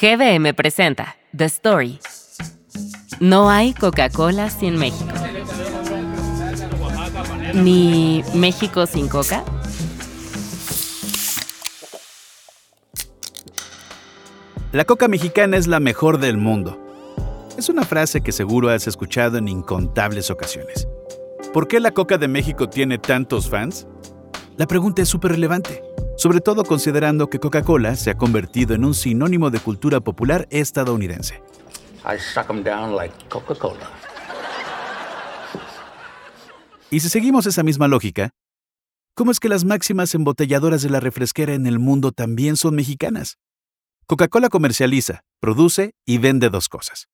GBM presenta The Story. No hay Coca-Cola sin México. Ni México sin Coca. La coca mexicana es la mejor del mundo. Es una frase que seguro has escuchado en incontables ocasiones. ¿Por qué la coca de México tiene tantos fans? La pregunta es súper relevante, sobre todo considerando que Coca-Cola se ha convertido en un sinónimo de cultura popular estadounidense. I suck 'em down like Coca-Cola. Y si seguimos esa misma lógica, ¿cómo es que las máximas embotelladoras de la refresquera en el mundo también son mexicanas? Coca-Cola comercializa, produce y vende dos cosas.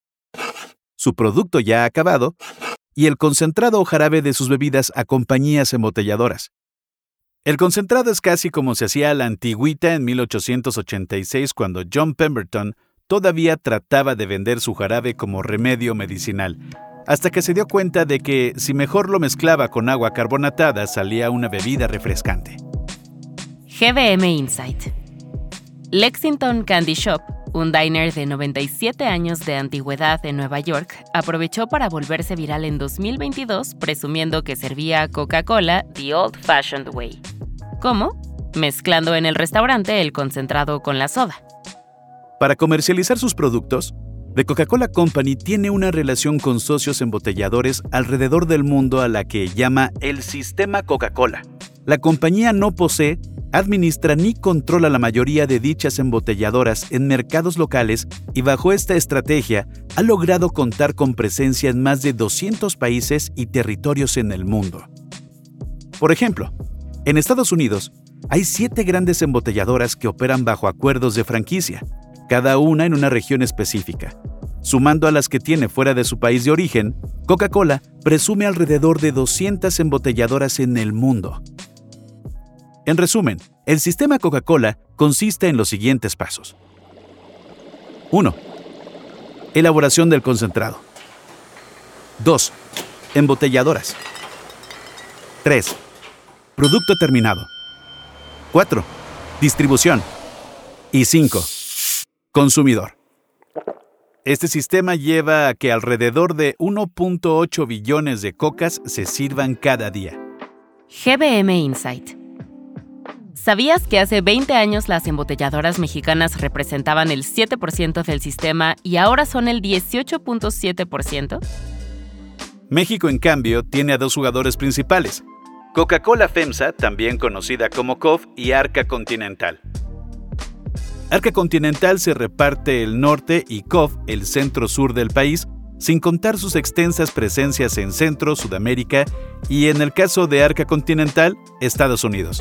Su producto ya acabado y el concentrado o jarabe de sus bebidas a compañías embotelladoras. El concentrado es casi como se hacía a la antigüita en 1886 cuando John Pemberton todavía trataba de vender su jarabe como remedio medicinal, hasta que se dio cuenta de que si mejor lo mezclaba con agua carbonatada salía una bebida refrescante. GBM Insight. Lexington Candy Shop, un diner de 97 años de antigüedad en Nueva York, aprovechó para volverse viral en 2022 presumiendo que servía Coca-Cola the old fashioned way. ¿Cómo? Mezclando en el restaurante el concentrado con la soda. Para comercializar sus productos, The Coca-Cola Company tiene una relación con socios embotelladores alrededor del mundo a la que llama el Sistema Coca-Cola. La compañía no posee, administra ni controla la mayoría de dichas embotelladoras en mercados locales y bajo esta estrategia ha logrado contar con presencia en más de 200 países y territorios en el mundo. Por ejemplo, en Estados Unidos hay siete grandes embotelladoras que operan bajo acuerdos de franquicia, cada una en una región específica. Sumando a las que tiene fuera de su país de origen, Coca-Cola presume alrededor de 200 embotelladoras en el mundo. En resumen, el sistema Coca-Cola consiste en los siguientes pasos. 1. Elaboración del concentrado. 2. Embotelladoras. 3. Producto terminado. 4. Distribución. Y 5. Consumidor. Este sistema lleva a que alrededor de 1.8 billones de cocas se sirvan cada día. GBM Insight. ¿Sabías que hace 20 años las embotelladoras mexicanas representaban el 7% del sistema y ahora son el 18.7%? México, en cambio, tiene a dos jugadores principales, Coca-Cola FEMSA, también conocida como COF, y Arca Continental. Arca Continental se reparte el norte y COF el centro-sur del país, sin contar sus extensas presencias en Centro, Sudamérica y, en el caso de Arca Continental, Estados Unidos.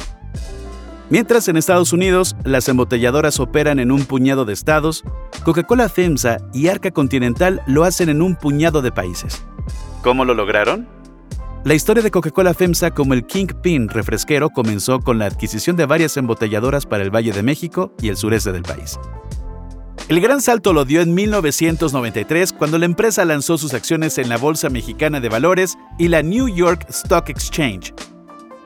Mientras en Estados Unidos las embotelladoras operan en un puñado de estados, Coca-Cola FEMSA y Arca Continental lo hacen en un puñado de países. ¿Cómo lo lograron? La historia de Coca-Cola FEMSA como el Kingpin refresquero comenzó con la adquisición de varias embotelladoras para el Valle de México y el sureste del país. El gran salto lo dio en 1993 cuando la empresa lanzó sus acciones en la Bolsa Mexicana de Valores y la New York Stock Exchange.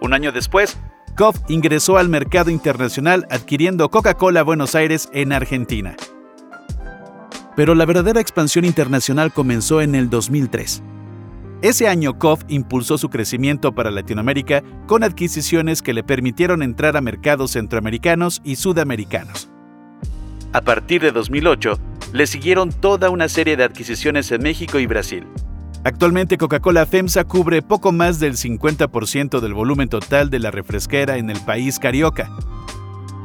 Un año después, COF ingresó al mercado internacional adquiriendo Coca-Cola Buenos Aires en Argentina. Pero la verdadera expansión internacional comenzó en el 2003. Ese año COF impulsó su crecimiento para Latinoamérica con adquisiciones que le permitieron entrar a mercados centroamericanos y sudamericanos. A partir de 2008, le siguieron toda una serie de adquisiciones en México y Brasil. Actualmente Coca-Cola FEMSA cubre poco más del 50% del volumen total de la refresquera en el país carioca.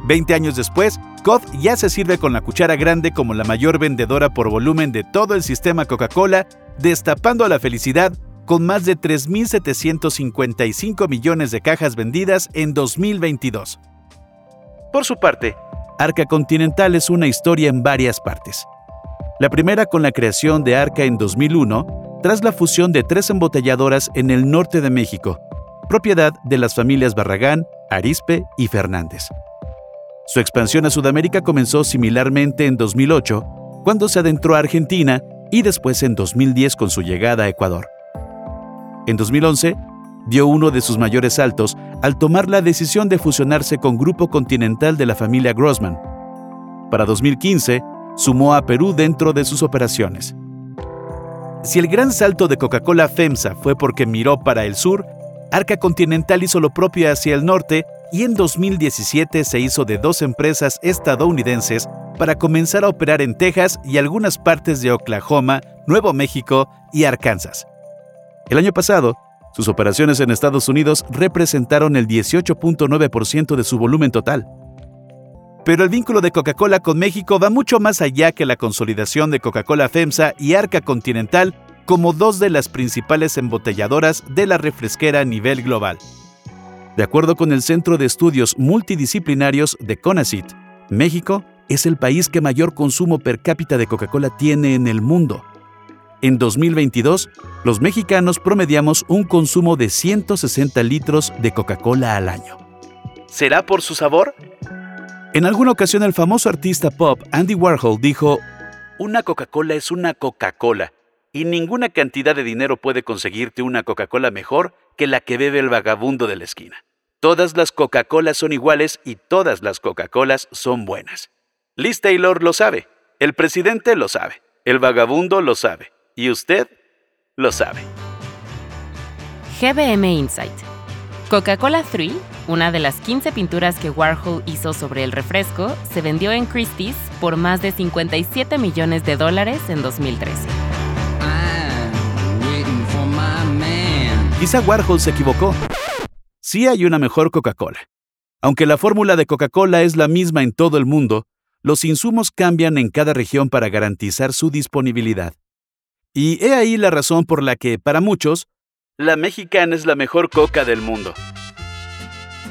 Veinte años después, COF ya se sirve con la cuchara grande como la mayor vendedora por volumen de todo el sistema Coca-Cola, destapando a la felicidad con más de 3.755 millones de cajas vendidas en 2022. Por su parte, Arca Continental es una historia en varias partes. La primera con la creación de Arca en 2001, tras la fusión de tres embotelladoras en el norte de México, propiedad de las familias Barragán, Arispe y Fernández. Su expansión a Sudamérica comenzó similarmente en 2008, cuando se adentró a Argentina y después en 2010 con su llegada a Ecuador. En 2011, dio uno de sus mayores saltos al tomar la decisión de fusionarse con Grupo Continental de la familia Grossman. Para 2015, sumó a Perú dentro de sus operaciones. Si el gran salto de Coca-Cola FEMSA fue porque miró para el sur, Arca Continental hizo lo propio hacia el norte y en 2017 se hizo de dos empresas estadounidenses para comenzar a operar en Texas y algunas partes de Oklahoma, Nuevo México y Arkansas. El año pasado, sus operaciones en Estados Unidos representaron el 18.9% de su volumen total. Pero el vínculo de Coca-Cola con México va mucho más allá que la consolidación de Coca-Cola FEMSA y Arca Continental como dos de las principales embotelladoras de la refresquera a nivel global. De acuerdo con el Centro de Estudios Multidisciplinarios de CONACYT, México es el país que mayor consumo per cápita de Coca-Cola tiene en el mundo. En 2022, los mexicanos promediamos un consumo de 160 litros de Coca-Cola al año. ¿Será por su sabor? En alguna ocasión el famoso artista pop Andy Warhol dijo, Una Coca-Cola es una Coca-Cola, y ninguna cantidad de dinero puede conseguirte una Coca-Cola mejor que la que bebe el vagabundo de la esquina. Todas las Coca-Colas son iguales y todas las Coca-Colas son buenas. Liz Taylor lo sabe, el presidente lo sabe, el vagabundo lo sabe, y usted lo sabe. GBM Insight. Coca-Cola 3 una de las 15 pinturas que Warhol hizo sobre el refresco se vendió en Christie's por más de 57 millones de dólares en 2013. Quizá Warhol se equivocó. Sí hay una mejor Coca-Cola. Aunque la fórmula de Coca-Cola es la misma en todo el mundo, los insumos cambian en cada región para garantizar su disponibilidad. Y he ahí la razón por la que, para muchos, la mexicana es la mejor coca del mundo.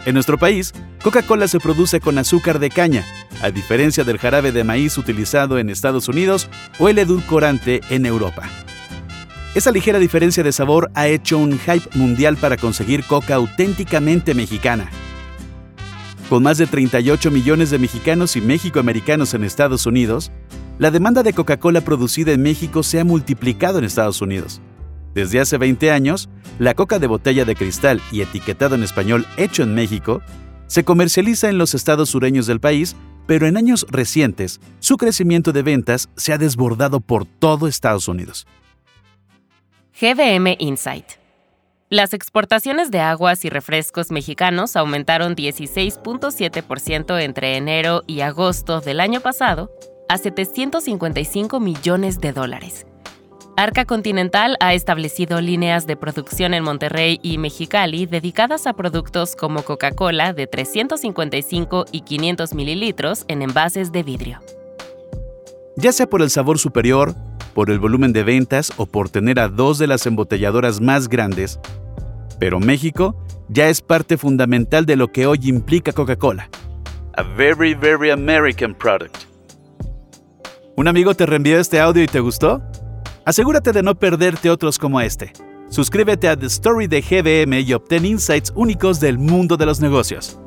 En nuestro país, Coca-Cola se produce con azúcar de caña, a diferencia del jarabe de maíz utilizado en Estados Unidos o el edulcorante en Europa. Esa ligera diferencia de sabor ha hecho un hype mundial para conseguir coca auténticamente mexicana. Con más de 38 millones de mexicanos y mexicoamericanos en Estados Unidos, la demanda de Coca-Cola producida en México se ha multiplicado en Estados Unidos. Desde hace 20 años, la coca de botella de cristal y etiquetado en español hecho en México se comercializa en los estados sureños del país, pero en años recientes su crecimiento de ventas se ha desbordado por todo Estados Unidos. GBM Insight. Las exportaciones de aguas y refrescos mexicanos aumentaron 16.7% entre enero y agosto del año pasado a 755 millones de dólares Arca Continental ha establecido líneas de producción en Monterrey y Mexicali dedicadas a productos como Coca-Cola de 355 y 500 mililitros en envases de vidrio. Ya sea por el sabor superior, por el volumen de ventas o por tener a dos de las embotelladoras más grandes, pero México ya es parte fundamental de lo que hoy implica Coca-Cola. A very, very American product. ¿Un amigo te reenvió este audio y te gustó? Asegúrate de no perderte otros como este. Suscríbete a The Story de GBM y obtén insights únicos del mundo de los negocios.